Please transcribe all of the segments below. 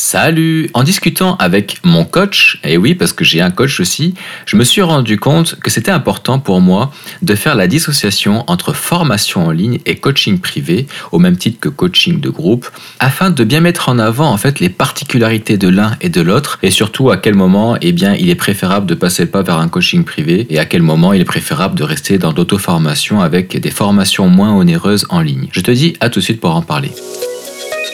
Salut En discutant avec mon coach, et oui parce que j'ai un coach aussi, je me suis rendu compte que c'était important pour moi de faire la dissociation entre formation en ligne et coaching privé, au même titre que coaching de groupe, afin de bien mettre en avant en fait les particularités de l'un et de l'autre, et surtout à quel moment eh bien, il est préférable de passer le pas vers un coaching privé, et à quel moment il est préférable de rester dans l'auto-formation avec des formations moins onéreuses en ligne. Je te dis à tout de suite pour en parler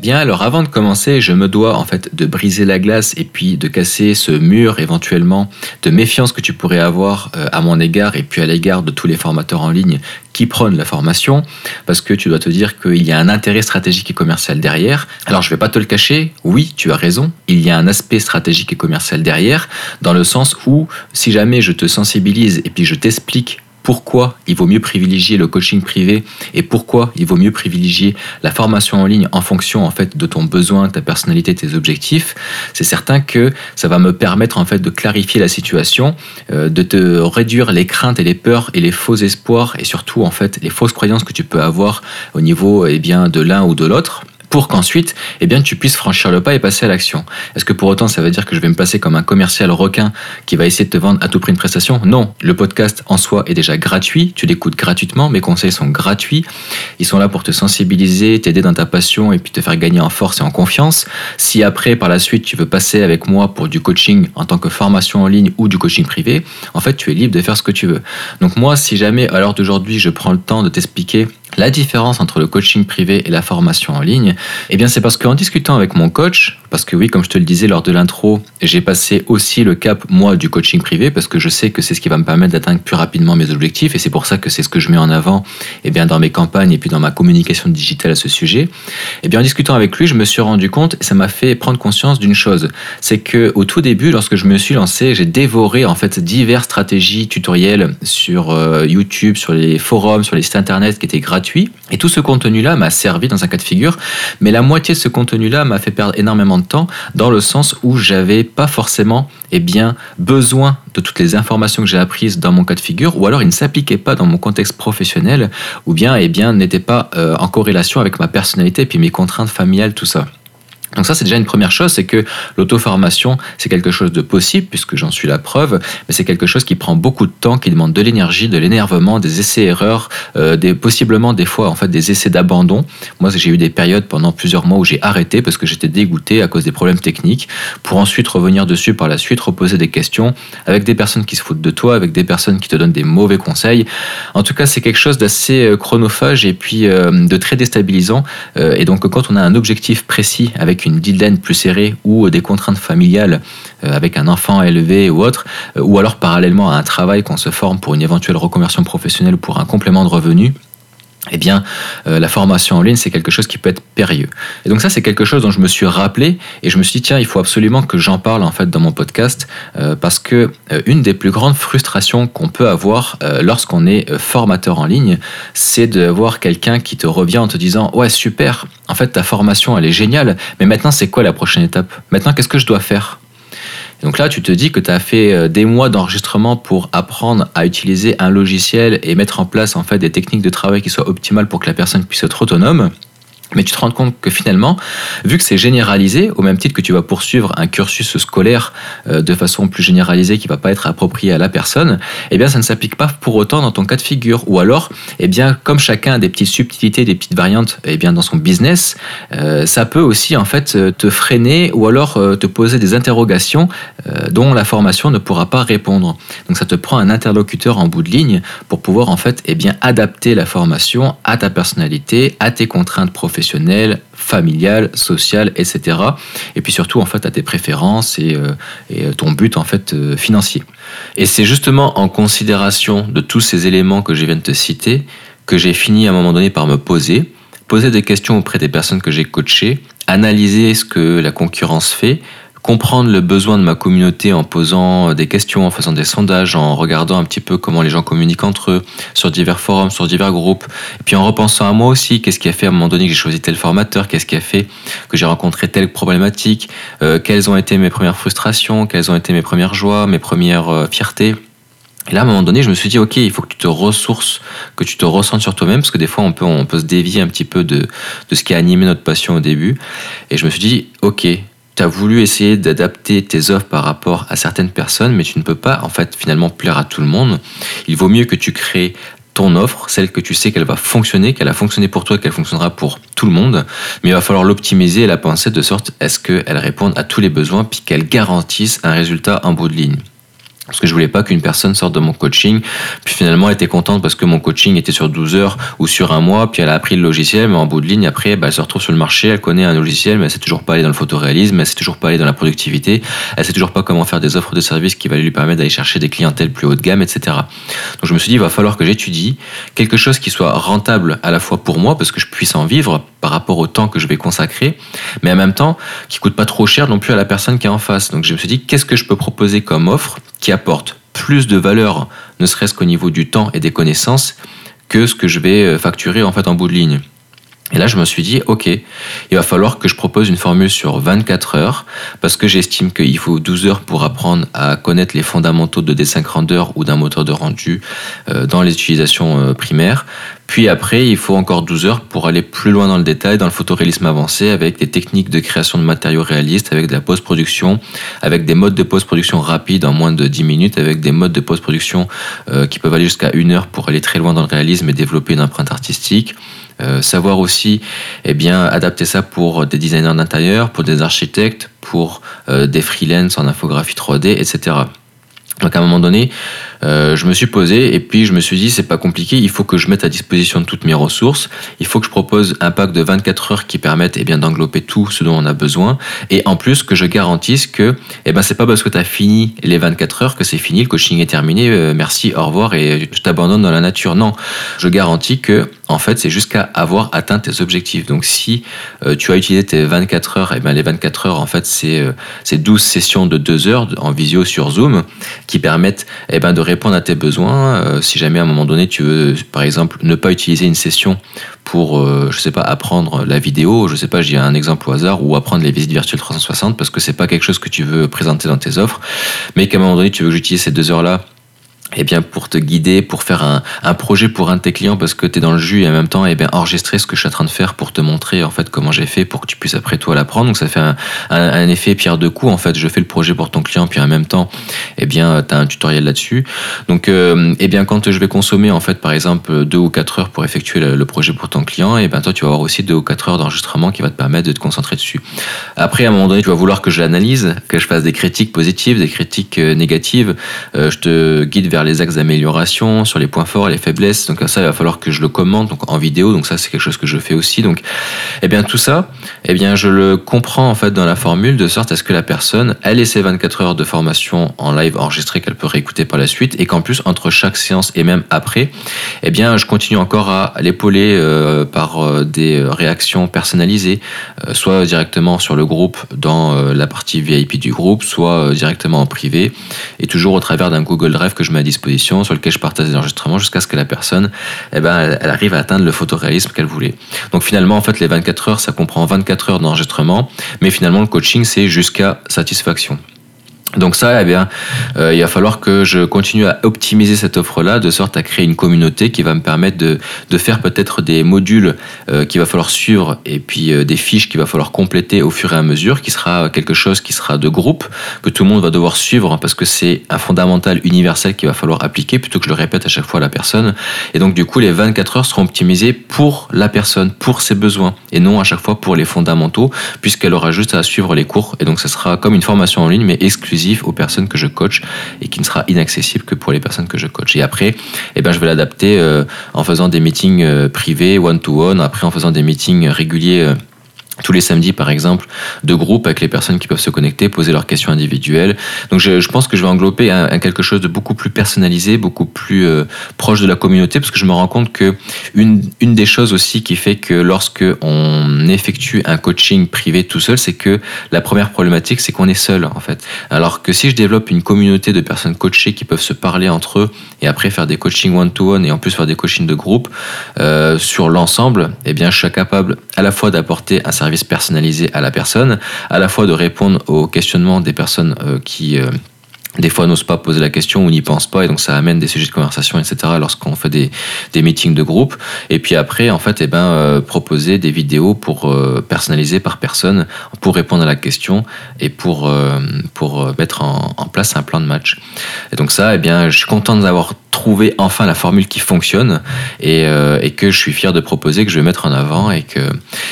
Bien alors avant de commencer, je me dois en fait de briser la glace et puis de casser ce mur éventuellement de méfiance que tu pourrais avoir euh, à mon égard et puis à l'égard de tous les formateurs en ligne qui prônent la formation parce que tu dois te dire qu'il y a un intérêt stratégique et commercial derrière. Alors je vais pas te le cacher, oui, tu as raison, il y a un aspect stratégique et commercial derrière dans le sens où si jamais je te sensibilise et puis je t'explique pourquoi il vaut mieux privilégier le coaching privé et pourquoi il vaut mieux privilégier la formation en ligne en fonction en fait de ton besoin, ta personnalité, tes objectifs, c'est certain que ça va me permettre en fait de clarifier la situation, euh, de te réduire les craintes et les peurs et les faux espoirs et surtout en fait les fausses croyances que tu peux avoir au niveau eh bien de l'un ou de l'autre pour qu'ensuite, eh bien, tu puisses franchir le pas et passer à l'action. Est-ce que pour autant, ça veut dire que je vais me passer comme un commercial requin qui va essayer de te vendre à tout prix une prestation? Non, le podcast en soi est déjà gratuit, tu l'écoutes gratuitement, mes conseils sont gratuits, ils sont là pour te sensibiliser, t'aider dans ta passion et puis te faire gagner en force et en confiance. Si après, par la suite, tu veux passer avec moi pour du coaching en tant que formation en ligne ou du coaching privé, en fait, tu es libre de faire ce que tu veux. Donc moi, si jamais, à l'heure d'aujourd'hui, je prends le temps de t'expliquer la différence entre le coaching privé et la formation en ligne, eh bien c'est parce qu'en discutant avec mon coach, parce que oui, comme je te le disais lors de l'intro, j'ai passé aussi le cap, moi, du coaching privé, parce que je sais que c'est ce qui va me permettre d'atteindre plus rapidement mes objectifs, et c'est pour ça que c'est ce que je mets en avant eh bien, dans mes campagnes et puis dans ma communication digitale à ce sujet. Eh bien, en discutant avec lui, je me suis rendu compte, et ça m'a fait prendre conscience d'une chose, c'est que au tout début, lorsque je me suis lancé, j'ai dévoré en fait diverses stratégies tutoriels sur euh, YouTube, sur les forums, sur les sites internet qui étaient gratuits, et tout ce contenu-là m'a servi dans un cas de figure, mais la moitié de ce contenu-là m'a fait perdre énormément temps dans le sens où j'avais pas forcément eh bien, besoin de toutes les informations que j'ai apprises dans mon cas de figure, ou alors il ne s'appliquait pas dans mon contexte professionnel, ou bien eh bien n'était pas euh, en corrélation avec ma personnalité et puis mes contraintes familiales, tout ça. Donc ça, c'est déjà une première chose, c'est que l'auto-formation, c'est quelque chose de possible, puisque j'en suis la preuve, mais c'est quelque chose qui prend beaucoup de temps, qui demande de l'énergie, de l'énervement, des essais-erreurs, euh, des, possiblement des fois en fait des essais d'abandon. Moi, j'ai eu des périodes pendant plusieurs mois où j'ai arrêté parce que j'étais dégoûté à cause des problèmes techniques, pour ensuite revenir dessus par la suite, reposer des questions avec des personnes qui se foutent de toi, avec des personnes qui te donnent des mauvais conseils. En tout cas, c'est quelque chose d'assez euh, chronophage et puis euh, de très déstabilisant. et donc, quand on a un objectif précis avec une deadline plus serrée ou des contraintes familiales euh, avec un enfant élevé ou autre, euh, ou alors parallèlement à un travail qu'on se forme pour une éventuelle reconversion professionnelle ou pour un complément de revenu, eh bien, euh, la formation en ligne, c'est quelque chose qui peut être périlleux. Et donc ça, c'est quelque chose dont je me suis rappelé et je me suis dit, tiens, il faut absolument que j'en parle en fait dans mon podcast euh, parce que euh, une des plus grandes frustrations qu'on peut avoir lorsqu'on est formateur en ligne, c'est de voir quelqu'un qui te revient en te disant, ouais, super, en fait, ta formation, elle est géniale, mais maintenant, c'est quoi la prochaine étape? Maintenant, qu'est-ce que je dois faire? Donc là, tu te dis que tu as fait euh, des mois d'enregistrement pour apprendre à utiliser un logiciel et mettre en place en fait des techniques de travail qui soient optimales pour que la personne puisse être autonome. Mais tu te rends compte que finalement, vu que c'est généralisé, au même titre que tu vas poursuivre un cursus scolaire euh, de façon plus généralisée qui va pas être approprié à la personne, eh bien ça ne s'applique pas pour autant dans ton cas de figure. Ou alors, eh bien comme chacun a des petites subtilités, des petites variantes, eh bien dans son business, euh, ça peut aussi en fait te freiner ou alors euh, te poser des interrogations dont la formation ne pourra pas répondre. Donc ça te prend un interlocuteur en bout de ligne pour pouvoir en fait eh bien adapter la formation à ta personnalité, à tes contraintes professionnelles professionnelle, familiale, sociale, etc. Et puis surtout en fait à tes préférences et, euh, euh, ton but en fait euh, financier. Et c'est justement en considération de tous ces éléments que je viens de te citer que j'ai fini à un moment donné par me poser, poser des questions auprès des personnes que j'ai coachées, analyser ce que la concurrence fait, comprendre le besoin de ma communauté en posant des questions, en faisant des sondages, en regardant un petit peu comment les gens communiquent entre eux sur divers forums, sur divers groupes, et puis en repensant à moi aussi, qu'est-ce qui a fait à un moment donné que j'ai choisi tel formateur, qu'est-ce qui a fait que j'ai rencontré telle problématique, euh, quelles ont été mes premières frustrations, quelles ont été mes premières joies, mes premières euh, fiertés. Et là, à un moment donné, je me suis dit, OK, il faut que tu te ressources, que tu te ressentes sur toi-même, parce que des fois, on peut, on peut se dévier un petit peu de, de ce qui a animé notre passion au début. Et je me suis dit, OK, tu as voulu essayer d'adapter tes offres par rapport à certaines personnes, mais tu ne peux pas en fait finalement plaire à tout le monde. Il vaut mieux que tu crées ton offre, celle que tu sais qu'elle va fonctionner, qu'elle a fonctionné pour toi, qu'elle fonctionnera pour tout le monde, mais il va falloir l'optimiser et la penser de sorte à ce qu'elle réponde à tous les besoins puis qu'elle garantisse un résultat en bout de ligne parce que je voulais pas qu'une personne sorte de mon coaching, puis finalement elle était contente parce que mon coaching était sur 12 heures ou sur un mois, puis elle a appris le logiciel, mais en bout de ligne, après, bah, elle se retrouve sur le marché, elle connaît un logiciel, mais elle sait toujours pas aller dans le photoréalisme, elle sait toujours pas aller dans la productivité, elle sait toujours pas comment faire des offres de services qui va lui permettre d'aller chercher des clientèles plus haut de gamme, etc. Donc je me suis dit, il va falloir que j'étudie quelque chose qui soit rentable à la fois pour moi, parce que je puisse en vivre par rapport au temps que je vais consacrer, mais en même temps qui coûte pas trop cher non plus à la personne qui est en face. Donc je me suis dit, qu'est-ce que je peux proposer comme offre qui apporte plus de valeur, ne serait-ce qu'au niveau du temps et des connaissances, que ce que je vais euh, facturer en fait en bout de ligne. Et là, je me suis dit, OK, il va falloir que je propose une formule sur 24 heures, parce que j'estime qu'il faut 12 heures pour apprendre à connaître les fondamentaux de dessin grandeur ou d'un moteur de rendu euh, dans les utilisations euh, primaires. Puis après, il faut encore 12 heures pour aller plus loin dans le détail, dans le photoréalisme avancé, avec des techniques de création de matériaux réalistes, avec de la post-production, avec des modes de post-production rapides en moins de 10 minutes, avec des modes de post-production euh, qui peuvent aller jusqu'à une heure pour aller très loin dans le réalisme et développer une empreinte artistique. Euh, savoir aussi eh bien, adapter ça pour des designers d'intérieur, pour des architectes, pour euh, des freelances en infographie 3D, etc. Donc à un moment donné, euh, je me suis posé et puis je me suis dit c'est pas compliqué, il faut que je mette à disposition toutes mes ressources, il faut que je propose un pack de 24 heures qui permette eh bien d'englober tout ce dont on a besoin et en plus que je garantisse que eh ben c'est pas parce que tu as fini les 24 heures que c'est fini, le coaching est terminé, euh, merci, au revoir et je t'abandonne dans la nature. Non, je garantis que en fait, c'est jusqu'à avoir atteint tes objectifs. Donc si euh, tu as utilisé tes 24 heures, et eh ben les 24 heures en fait c'est c'est 12 sessions de 2 heures en visio sur Zoom qui permettent eh ben de répondre à tes besoins. Euh, si jamais à un moment donné tu veux, par exemple, ne pas utiliser une session pour, euh, je sais pas, apprendre la vidéo, je sais pas, dis un exemple au hasard, ou apprendre les visites virtuelles 360 parce que c'est pas quelque chose que tu veux présenter dans tes offres, mais qu'à un moment donné tu veux que j'utilise ces deux heures-là eh bien pour te guider, pour faire un, projet pour un de tes clients parce que tu es dans le jus et en même temps eh bien enregistrer ce que je suis en train de faire pour te montrer en fait comment j'ai fait pour que tu puisses après toi l'apprendre. Donc ça fait un, effet pierre de coups en fait. Je fais le projet pour ton client puis en même temps eh bien tu as un tutoriel là-dessus. Donc euh, eh bien quand je vais consommer en fait par exemple deux ou quatre heures pour effectuer le, projet pour ton client, eh bien toi tu vas avoir aussi deux ou quatre heures d'enregistrement qui va te permettre de te concentrer dessus. Après à un moment donné tu vas vouloir que je l'analyse, que je fasse des critiques positives, des critiques euh, négatives. Euh, je te guide vers les axes d'amélioration, sur les points forts et les faiblesses. Donc ça, il va falloir que je le commente donc en vidéo. Donc ça, c'est quelque chose que je fais aussi. Donc, eh bien tout ça, eh bien je le comprends en fait dans la formule de sorte à ce que la personne elle ait ses 24 heures de formation en live enregistrée qu'elle peut réécouter par la suite et qu'en plus entre chaque séance et même après, eh bien je continue encore à l'épauler euh, par euh, des réactions personnalisées, euh, soit directement sur le groupe dans la partie VIP du groupe, soit directement en privé et toujours au travers d'un Google Drive que je mets sur lequel je partage des enregistrements jusqu'à ce que la personne, eh ben, elle, arrive à atteindre le photoréalisme qu'elle voulait. Donc finalement, en fait, les 24 heures, ça comprend 24 heures d'enregistrement, mais finalement, le coaching, c'est jusqu'à satisfaction. Donc ça, eh bien, euh, il va falloir que je continue à optimiser cette offre-là de sorte à créer une communauté qui va me permettre de, de faire peut-être des modules euh, qu'il va falloir suivre et puis euh, des fiches qu'il va falloir compléter au fur et à mesure, qui sera quelque chose qui sera de groupe, que tout le monde va devoir suivre parce que c'est un fondamental universel qu'il va falloir appliquer plutôt que je le répète à chaque fois à la personne. Et donc du coup, les 24 heures seront optimisées pour la personne, pour ses besoins et non à chaque fois pour les fondamentaux puisqu'elle aura juste à suivre les cours et donc ce sera comme une formation en ligne mais exclusive aux personnes que je coach et qui ne sera inaccessible que pour les personnes que je coach. Et après, eh ben, je vais l'adapter euh, en faisant des meetings euh, privés, one-to-one, après en faisant des meetings réguliers. Tous les samedis par exemple de groupes avec les personnes qui peuvent se connecter, poser leurs questions individuelles. Donc je, pense que je vais englober quelque chose de beaucoup plus personnalisé, beaucoup plus euh, proche de la communauté, parce que je me rends compte que une, une des choses aussi qui fait que lorsque on effectue un coaching privé tout seul, c'est que la première problématique, c'est qu'on est seul en fait. Alors que si je développe une communauté de personnes coachées qui peuvent se parler entre eux et après faire des coachings one-to-one et en plus faire des coachings de groupe euh, sur l'ensemble, eh bien je suis capable à la fois d'apporter un service personnalisé à la personne, à la fois de répondre aux questionnements des personnes euh, qui euh, des fois n'osent pas poser la question ou n'y pensent pas et donc ça amène des sujets de conversation etc lorsqu'on fait des, des meetings de groupe. Et puis après en fait eh ben euh, proposer des vidéos pour personnaliser par personne pour répondre à la question et pour pour mettre en, place un plan de match. Et donc ça eh bien je suis content d'avoir trouver enfin la formule qui fonctionne et, euh, que je suis fier de proposer, que je vais mettre en avant et que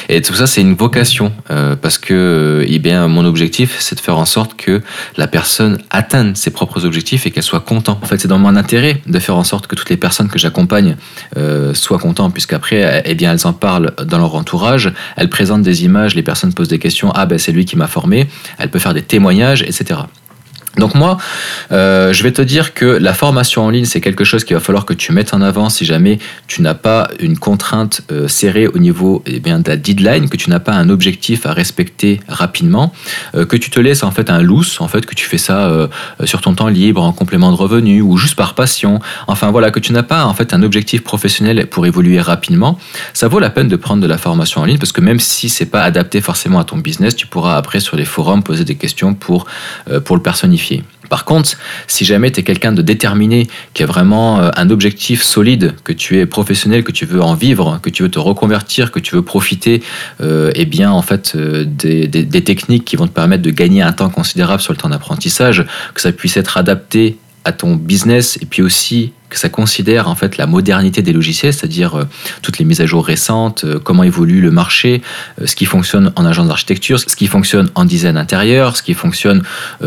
et tout ça c'est une vocation euh, parce que eh bien mon objectif c'est de faire en sorte que la personne atteigne ses propres objectifs et qu'elle soit contente. En fait c'est dans mon intérêt de faire en sorte que toutes les personnes que j'accompagne euh, soient contentes puisqu'après eh bien elles en parlent dans leur entourage, elles présentent des images, les personnes posent des questions, ah ben c'est lui qui m'a formé, elle peut faire des témoignages, etc. Donc moi, euh, je vais te dire que la formation en ligne, c'est quelque chose qu'il va falloir que tu mettes en avant si jamais tu n'as pas une contrainte euh, serrée au niveau eh bien, de la deadline, que tu n'as pas un objectif à respecter rapidement, euh, que tu te laisses en fait un loose, en fait que tu fais ça sur ton temps libre, en complément de revenus ou juste par passion. Enfin voilà, que tu n'as pas en fait un objectif professionnel pour évoluer rapidement. Ça vaut la peine de prendre de la formation en ligne parce que même si c'est pas adapté forcément à ton business, tu pourras après sur les forums poser des questions pour pour le personnifier par contre, si jamais tu es quelqu'un de déterminé, qui a vraiment euh, un objectif solide, que tu es professionnel, que tu veux en vivre, que tu veux te reconvertir, que tu veux profiter euh, eh bien, en fait, euh, des, des, techniques qui vont te permettre de gagner un temps considérable sur le temps d'apprentissage, que ça puisse être adapté à ton business et puis aussi que ça considère en fait la modernité des logiciels, c'est-à-dire euh, toutes les mises à jour récentes, euh, comment évolue le marché, euh, ce qui fonctionne en agence d'architecture, ce qui fonctionne en design intérieur, ce qui fonctionne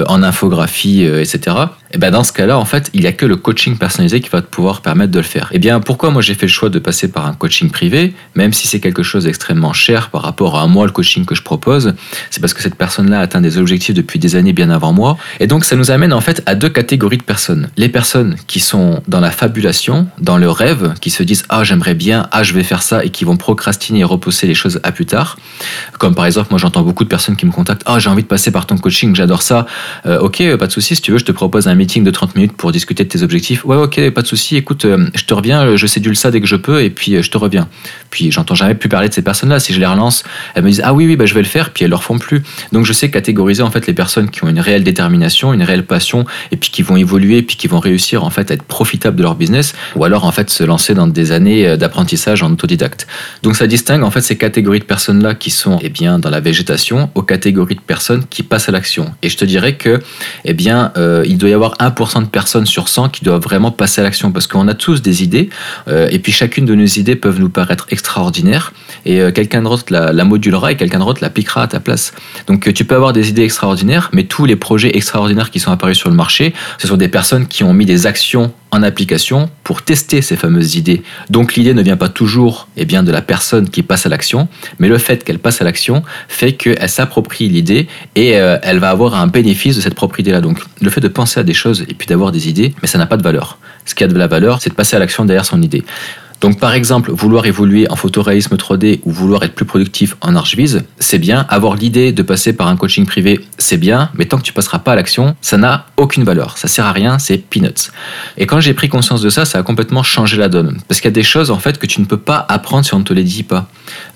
en infographie, etc. Et ben dans ce cas-là, en fait, il n'y a que le coaching personnalisé qui va te pouvoir permettre de le faire. Et eh bien, pourquoi moi j'ai fait le choix de passer par un coaching privé, même si c'est quelque chose d'extrêmement cher par rapport à moi le coaching que je propose, c'est parce que cette personne-là atteint des objectifs depuis des années bien avant moi. Et donc ça nous amène en fait à deux catégories de personnes. Les personnes qui sont dans la fabulation, dans le rêve, qui se disent ah j'aimerais bien, ah je vais faire ça et qui vont procrastiner et repousser les choses à plus tard. Comme par exemple, moi j'entends beaucoup de personnes qui me contactent, ah j'ai envie de passer par ton coaching, j'adore ça. Euh, ok, pas de souci, si tu veux, je te propose un meeting de 30 minutes pour discuter de tes objectifs. Ouais, ok, pas de souci. Écoute, euh, je te reviens, je sédule ça dès que je peux et puis euh, je te reviens. Puis j'entends jamais plus parler de ces personnes-là. Si je les relance, elles me disent ah oui oui bah je vais le faire. Puis elles leur font plus. Donc je sais catégoriser en fait les personnes qui ont une réelle détermination, une réelle passion et puis qui vont évoluer, puis qui vont réussir en fait à être profitables de leur business, ou alors en fait se lancer dans des années euh, d'apprentissage en autodidacte. Donc ça distingue en fait ces catégories de personnes-là qui sont eh bien dans la végétation aux catégories de personnes qui passent à l'action. Et je te dirais que eh bien il doit y avoir 1% de personnes sur 100 qui doivent vraiment passer à l'action parce qu'on a tous des idées euh, et puis chacune de nos idées peuvent nous paraître extraordinaires et euh, quelqu'un d'autre la, modulera et quelqu'un d'autre l'appliquera à ta place. Donc euh, tu peux avoir des idées extraordinaires, mais tous les projets extraordinaires qui sont apparus sur le marché, ce sont des personnes qui ont mis des actions en application pour tester ces fameuses idées. Donc l'idée ne vient pas toujours eh bien, de la personne qui passe à l'action, mais le fait qu'elle passe à l'action fait qu'elle s'approprie l'idée et euh, elle va avoir un bénéfice de cette propre idée-là. Donc le fait de penser à des choses et puis d'avoir des idées, mais ça n'a pas de valeur. Ce qui a de la valeur, c'est de passer à l'action derrière son idée. Donc par exemple, vouloir évoluer en photoréalisme 3D ou vouloir être plus productif en archivise, c'est bien. Avoir l'idée de passer par un coaching privé, c'est bien. Mais tant que tu passeras pas à l'action, ça n'a aucune valeur. Ça sert à rien, c'est peanuts. Et quand j'ai pris conscience de ça, ça a complètement changé la donne. Parce qu'il y a des choses en fait que tu ne peux pas apprendre si on ne te les dit pas.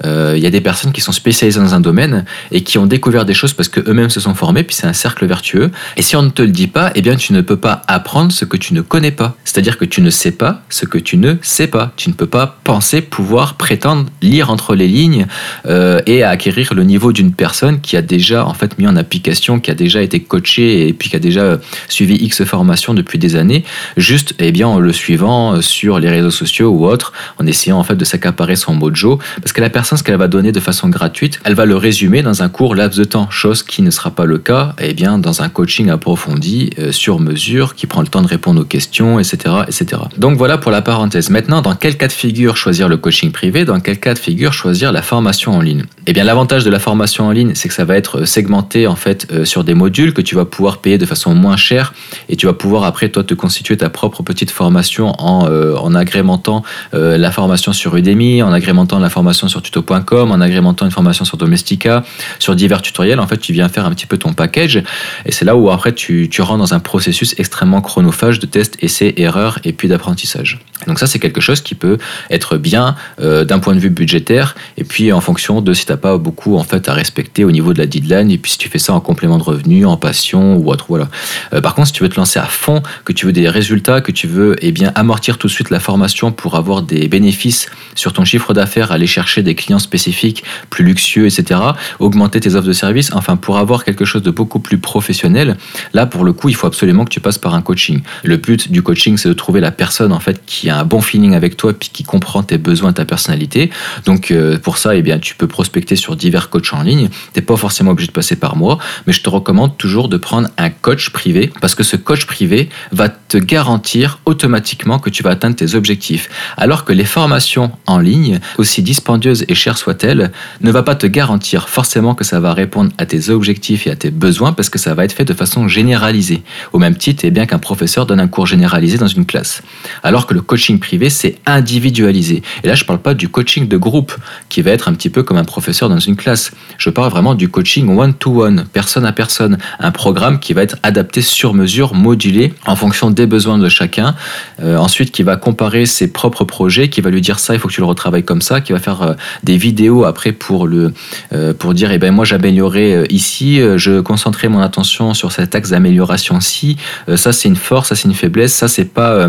Euh, il y a des personnes qui sont spécialisées dans un domaine et qui ont découvert des choses parce que eux-mêmes se sont formés, puis c'est un cercle vertueux. Et si on ne te le dit pas, eh bien tu ne peux pas apprendre ce que tu ne connais pas. C'est-à-dire que tu ne sais pas ce que tu ne sais pas. Peux pas penser pouvoir prétendre lire entre les lignes euh, et acquérir le niveau d'une personne qui a déjà en fait mis en application, qui a déjà été coachée et puis qui a déjà suivi X formations depuis des années, juste eh bien en le suivant sur les réseaux sociaux ou autres, en essayant en fait de s'accaparer son mojo, parce que la personne ce qu'elle va donner de façon gratuite, elle va le résumer dans un court laps de temps, chose qui ne sera pas le cas eh bien dans un coaching approfondi euh, sur mesure qui prend le temps de répondre aux questions, etc., etc. Donc voilà pour la parenthèse. Maintenant, dans quel cas de figure choisir le coaching privé, dans quel cas de figure choisir la formation en ligne? Eh bien, l'avantage de la formation en ligne, c'est que ça va être segmenté en fait euh, sur des modules que tu vas pouvoir payer de façon moins chère et tu vas pouvoir après toi te constituer ta propre petite formation en, euh, en agrémentant euh, la formation sur Udemy, en agrémentant la formation sur tuto.com, en agrémentant une formation sur Domestika, sur divers tutoriels. En fait, tu viens faire un petit peu ton package et c'est là où après tu, tu rentres dans un processus extrêmement chronophage de tests, essais, erreurs et puis d'apprentissage. Donc ça, c'est quelque chose qui peut être bien euh, d'un point de vue budgétaire et puis en fonction de si tu n'as pas beaucoup en fait à respecter au niveau de la deadline et puis si tu fais ça en complément de revenu, en passion ou autre. Voilà. Euh, par contre, si tu veux te lancer à fond, que tu veux des résultats, que tu veux eh bien amortir tout de suite la formation pour avoir des bénéfices sur ton chiffre d'affaires, aller chercher des clients spécifiques, plus luxueux, etc., augmenter tes offres de services, enfin pour avoir quelque chose de beaucoup plus professionnel, là pour le coup, il faut absolument que tu passes par un coaching. Le but du coaching, c'est de trouver la personne en fait qui a un bon feeling avec toi qui comprend tes besoins, ta personnalité. Donc euh, pour ça, eh bien, tu peux prospecter sur divers coachs en ligne. Tu n'es pas forcément obligé de passer par moi, mais je te recommande toujours de prendre un coach privé parce que ce coach privé va te garantir automatiquement que tu vas atteindre tes objectifs. Alors que les formations en ligne, aussi dispendieuses et chères soient-elles, ne va pas te garantir forcément que ça va répondre à tes objectifs et à tes besoins parce que ça va être fait de façon généralisée. Au même titre, eh bien qu'un professeur donne un cours généralisé dans une classe. Alors que le coaching privé, c'est individualisé. Et là, je ne parle pas du coaching de groupe qui va être un petit peu comme un professeur dans une classe. Je parle vraiment du coaching one-to-one, personne à personne. Un programme qui va être adapté sur mesure, modulé en fonction des besoins de chacun. Euh, ensuite, qui va comparer ses propres projets, qui va lui dire ça, il faut que tu le retravailles comme ça, qui va faire euh, des vidéos après pour, le, euh, pour dire, eh ben, moi j'améliorais ici, je concentrais mon attention sur cet axe d'amélioration-ci, ça c'est une force, ça c'est une faiblesse, ça c'est pas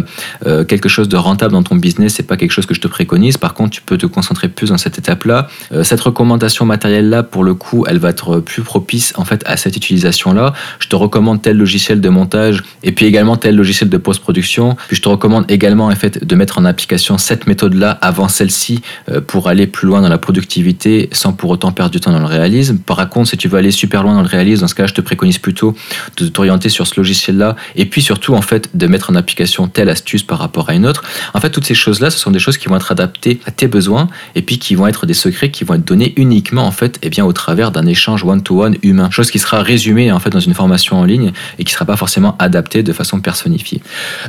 quelque chose de rentable dans ton business, pas quelque chose que je te préconise. Par contre, tu peux te concentrer plus dans cette étape-là. cette recommandation matérielle-là, pour le coup, elle va être plus propice en fait à cette utilisation-là. Je te recommande tel logiciel de montage et puis également tel logiciel de post-production. Puis je te recommande également en fait de mettre en application cette méthode-là avant celle-ci euh, pour aller plus loin dans la productivité sans pour autant perdre du temps dans le réalisme. Par contre, si tu veux aller super loin dans le réalisme, dans ce cas, je te préconise plutôt de t'orienter sur ce logiciel-là et puis surtout en fait de mettre en application telle astuce par rapport à une autre. En fait, toutes ces choses-là, ce sont des choses qui vont être adaptées à tes besoins et puis qui vont être des secrets qui vont être donnés uniquement en fait et eh bien au travers d'un échange one-to-one humain, chose qui sera résumée en fait dans une formation en ligne et qui sera pas forcément adaptée de façon personnifiée.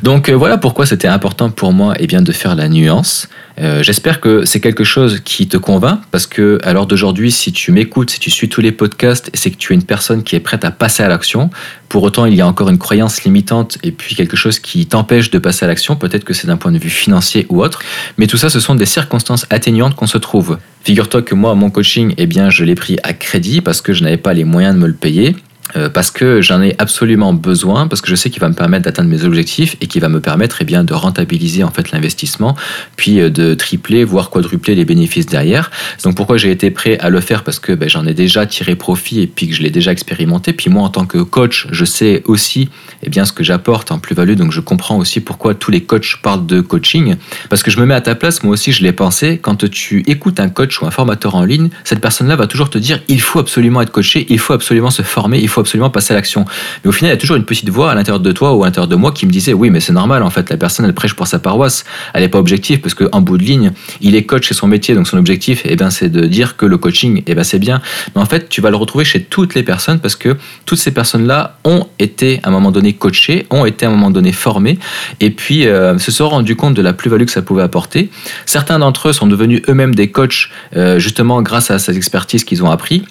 Donc euh, voilà pourquoi c'était important pour moi et eh bien de faire la nuance. Euh, j'espère que c'est quelque chose qui te convainc parce que à l'heure d'aujourd'hui, si tu m'écoutes, si tu suis tous les podcasts, c'est que tu es une personne qui est prête à passer à l'action. Pour autant, il y a encore une croyance limitante et puis quelque chose qui t'empêche de passer à l'action. Peut-être que c'est d'un point de vue financier ou autre, mais tout ça, ce sont des circonstances atteignantes qu'on se trouve. Figure-toi que moi, mon coaching, eh bien, je l'ai pris à crédit parce que je n'avais pas les moyens de me le payer. Euh, parce que j'en ai absolument besoin, parce que je sais qu'il va me permettre d'atteindre mes objectifs et qu'il va me permettre eh bien, de rentabiliser en fait l'investissement, puis euh, de tripler, voire quadrupler les bénéfices derrière. Donc pourquoi j'ai été prêt à le faire? Parce que ben, j'en ai déjà tiré profit et puis que je l'ai déjà expérimenté. Puis moi, en tant que coach, je sais aussi eh bien, ce que j'apporte en plus-value, donc je comprends aussi pourquoi tous les coachs parlent de coaching. Parce que je me mets à ta place, moi aussi je l'ai pensé, quand tu écoutes un coach ou un formateur en ligne, cette personne-là va toujours te dire il faut absolument être coaché, il faut absolument se former, il faut absolument passer à l'action. Mais au final, il y a toujours une petite voix à l'intérieur de toi ou à l'intérieur de moi qui me disait oui, mais c'est normal en fait, la personne elle prêche pour sa paroisse, elle n'est pas objective parce qu'en bout de ligne, il est coach, c'est son métier, donc son objectif, eh ben, c'est de dire que le coaching, eh ben, c'est bien. Mais en fait, tu vas le retrouver chez toutes les personnes parce que toutes ces personnes-là ont été à un moment donné coachées, ont été à un moment donné formées et puis euh, se sont rendus compte de la plus-value que ça pouvait apporter. Certains d'entre eux sont devenus eux-mêmes des coachs euh, justement grâce à cette expertise qu'ils ont appris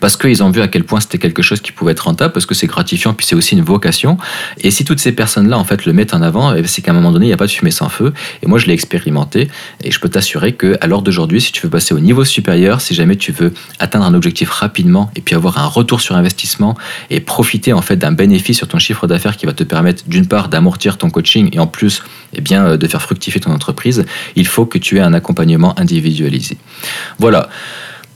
parce qu'ils ont vu à quel point c'était quelque chose qui pouvait être rentable, parce que c'est gratifiant, puis c'est aussi une vocation. Et si toutes ces personnes-là, en fait, le mettent en avant, eh c'est qu'à un moment donné, il n'y a pas de fumée sans feu. Et moi, je l'ai expérimenté, et je peux t'assurer qu'à l'heure d'aujourd'hui, si tu veux passer au niveau supérieur, si jamais tu veux atteindre un objectif rapidement, et puis avoir un retour sur investissement, et profiter, en fait, d'un bénéfice sur ton chiffre d'affaires qui va te permettre, d'une part, d'amortir ton coaching, et en plus, eh bien, euh, de faire fructifier ton entreprise, il faut que tu aies un accompagnement individualisé. Voilà.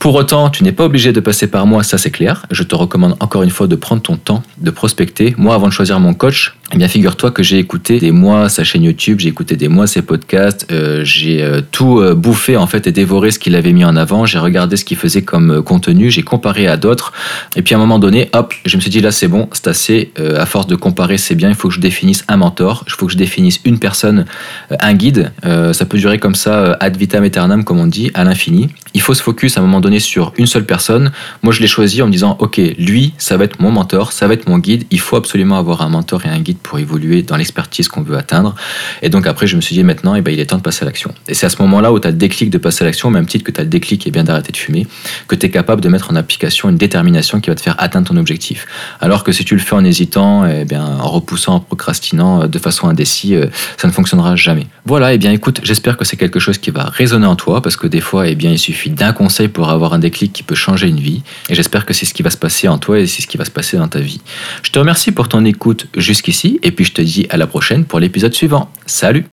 Pour autant, tu n'es pas obligé de passer par moi, ça c'est clair. Je te recommande encore une fois de prendre ton temps, de prospecter. Moi, avant de choisir mon coach, Eh bien, figure-toi que j'ai écouté des mois sa chaîne YouTube, j'ai écouté des mois ses podcasts, euh, j'ai euh, tout euh, bouffé en fait et dévoré ce qu'il avait mis en avant. J'ai regardé ce qu'il faisait comme contenu, j'ai comparé à d'autres. Et puis à un moment donné, hop, je me suis dit là c'est bon, c'est assez. à force de comparer, c'est bien. Il faut que je définisse un mentor, il faut que je définisse une personne, un guide. ça peut durer comme ça ad vitam aeternam comme on dit, à l'infini. Il faut se focus à un moment donné sur une seule personne. Moi, je l'ai choisi en me disant ok, lui, ça va être mon mentor, ça va être mon guide. Il faut absolument avoir un mentor et un guide pour évoluer dans l'expertise qu'on veut atteindre. Et donc après, je me suis dit maintenant, eh ben, il est temps de passer à l'action. Et c'est à ce moment-là où tu as le déclic de passer à l'action, au même titre que tu as le déclic et eh bien d'arrêter de fumer, que tu es capable de mettre en application une détermination qui va te faire atteindre ton objectif. Alors que si tu le fais en hésitant, eh bien, en repoussant, en procrastinant, euh, de façon indécise, euh, ça ne fonctionnera jamais. Voilà, et eh bien écoute, j'espère que c'est quelque chose qui va résonner en toi, parce que des fois, eh bien, il suffit d'un conseil pour avoir un déclic qui peut changer une vie. Et j'espère que c'est ce qui va se passer en toi et c'est ce qui va se passer dans ta vie. Je te remercie pour ton écoute jusqu'ici, et puis je te dis à la prochaine pour l'épisode suivant. Salut